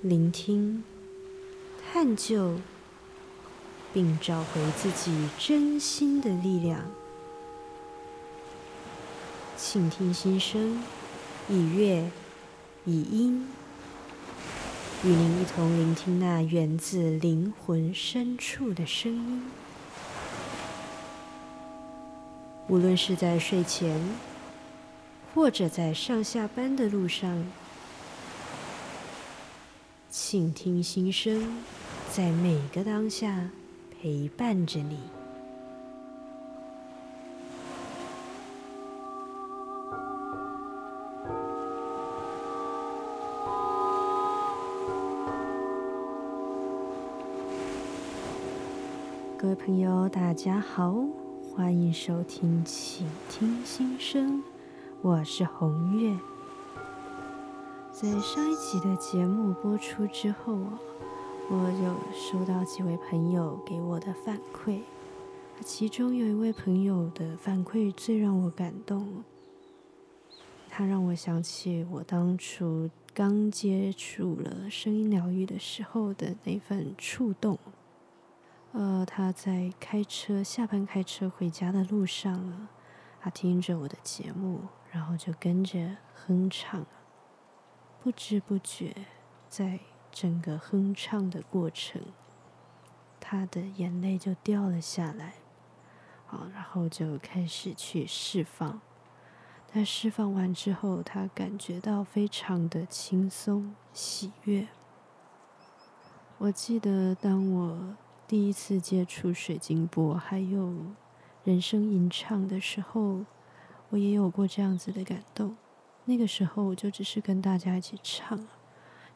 聆听、探究，并找回自己真心的力量。倾听心声，以乐，以音，与您一同聆听那源自灵魂深处的声音。无论是在睡前，或者在上下班的路上，倾听心声，在每个当下陪伴着你。各位朋友，大家好。欢迎收听《倾听心声》，我是红月。在上一集的节目播出之后啊，我有收到几位朋友给我的反馈，其中有一位朋友的反馈最让我感动，他让我想起我当初刚接触了声音疗愈的时候的那份触动。呃，他在开车下班开车回家的路上啊，他听着我的节目，然后就跟着哼唱，不知不觉，在整个哼唱的过程，他的眼泪就掉了下来，好，然后就开始去释放。他释放完之后，他感觉到非常的轻松喜悦。我记得当我。第一次接触水晶波，还有人声吟唱的时候，我也有过这样子的感动。那个时候，我就只是跟大家一起唱，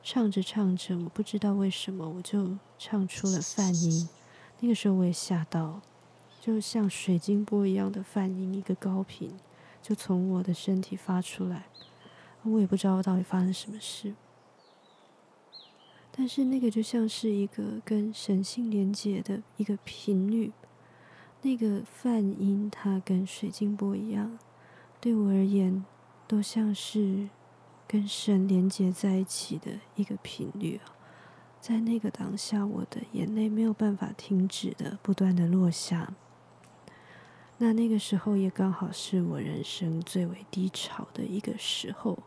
唱着唱着，我不知道为什么，我就唱出了泛音。那个时候我也吓到，就像水晶波一样的泛音，一个高频就从我的身体发出来，我也不知道到底发生什么事。但是那个就像是一个跟神性连接的一个频率，那个泛音它跟水晶波一样，对我而言都像是跟神连接在一起的一个频率啊。在那个当下，我的眼泪没有办法停止的不断的落下。那那个时候也刚好是我人生最为低潮的一个时候，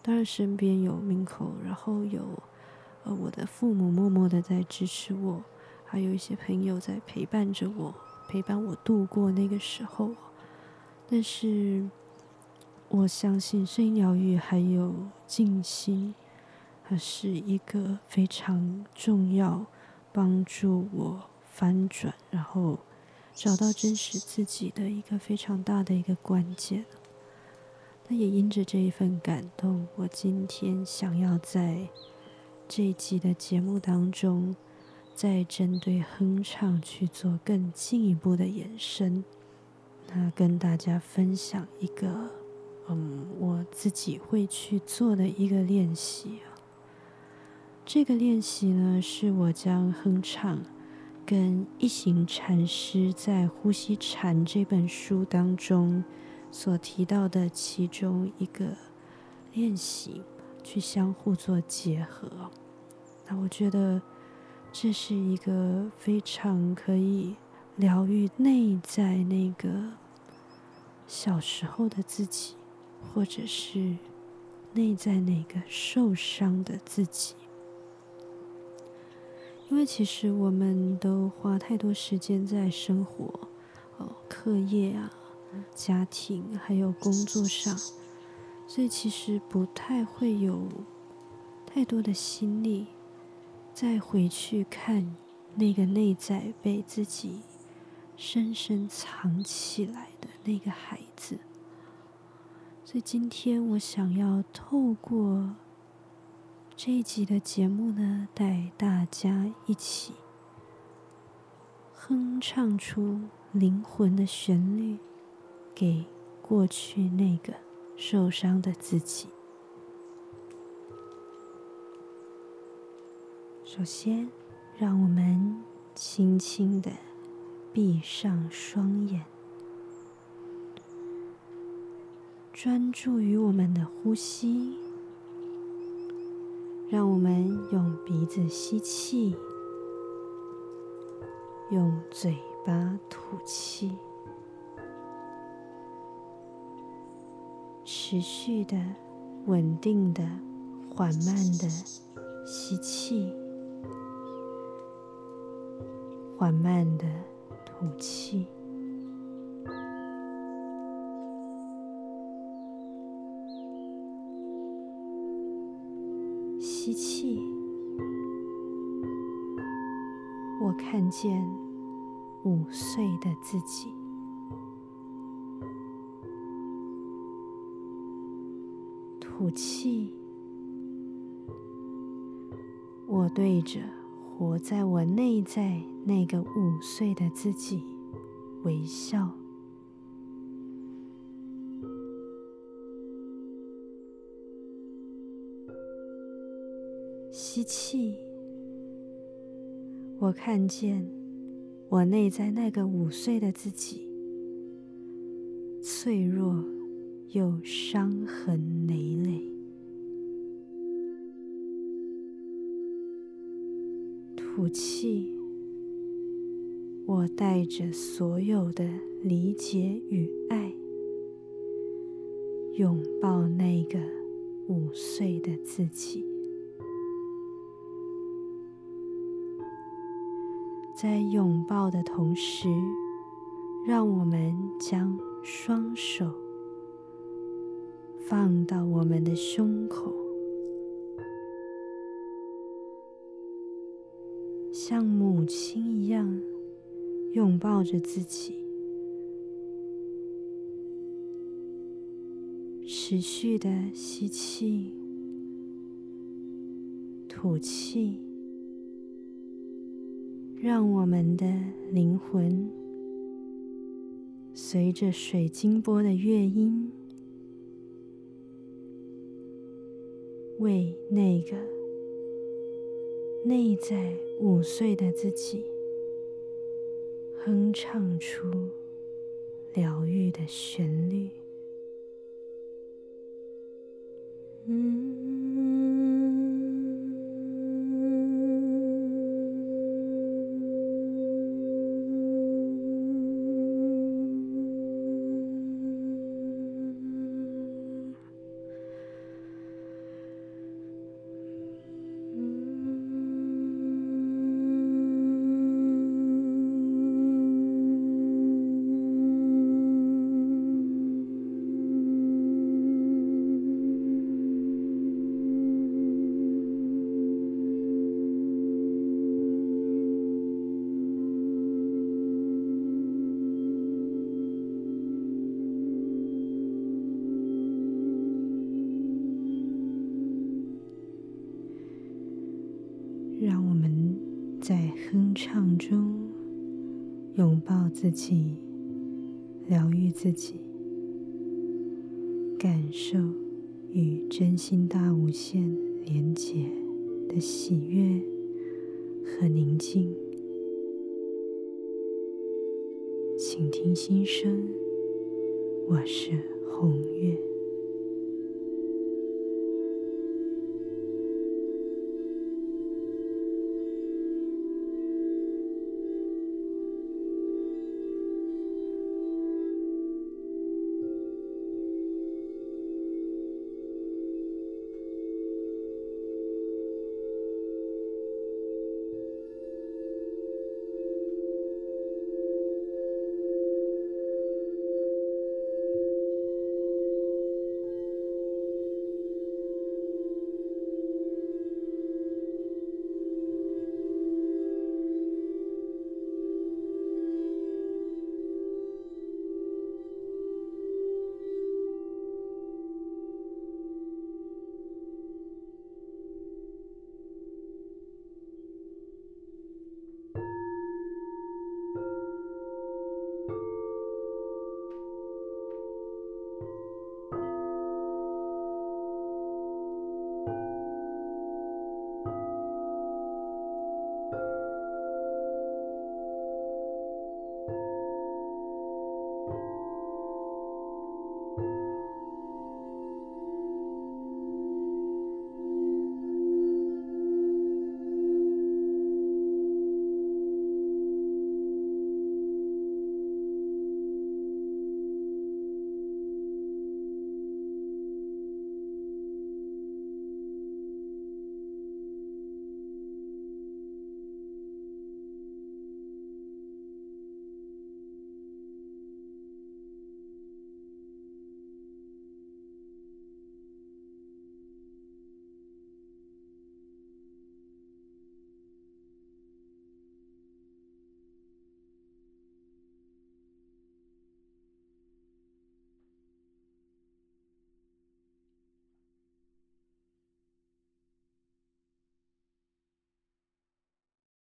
当然身边有明口，然后有。呃我的父母默默的在支持我，还有一些朋友在陪伴着我，陪伴我度过那个时候。但是，我相信声音疗愈还有静心，它是一个非常重要，帮助我翻转，然后找到真实自己的一个非常大的一个关键。那也因着这一份感动，我今天想要在。这一集的节目当中，再针对哼唱去做更进一步的延伸，那跟大家分享一个，嗯，我自己会去做的一个练习。这个练习呢，是我将哼唱跟一行禅师在《呼吸禅》这本书当中所提到的其中一个练习。去相互做结合，那我觉得这是一个非常可以疗愈内在那个小时候的自己，或者是内在那个受伤的自己。因为其实我们都花太多时间在生活、哦课业啊、家庭还有工作上。所以其实不太会有太多的心力再回去看那个内在被自己深深藏起来的那个孩子。所以今天我想要透过这一集的节目呢，带大家一起哼唱出灵魂的旋律，给过去那个。受伤的自己。首先，让我们轻轻的闭上双眼，专注于我们的呼吸，让我们用鼻子吸气，用嘴巴吐气，持续的、稳定的、缓慢的吸气，缓慢的吐气。我看见五岁的自己。吐气，我对着活在我内在那个五岁的自己微笑。吸气，我看见我内在那个五岁的自己，脆弱又伤痕累累。吐气，我带着所有的理解与爱，拥抱那个五岁的自己。在拥抱的同时，让我们将双手放到我们的胸口，像母亲一样拥抱着自己，持续的吸气，吐气。让我们的灵魂随着水晶波的乐音，为那个内在五岁的自己哼唱出疗愈的旋律。嗯。在哼唱中拥抱自己，疗愈自己，感受与真心大无限连结的喜悦和宁静。请听心声，我是红月。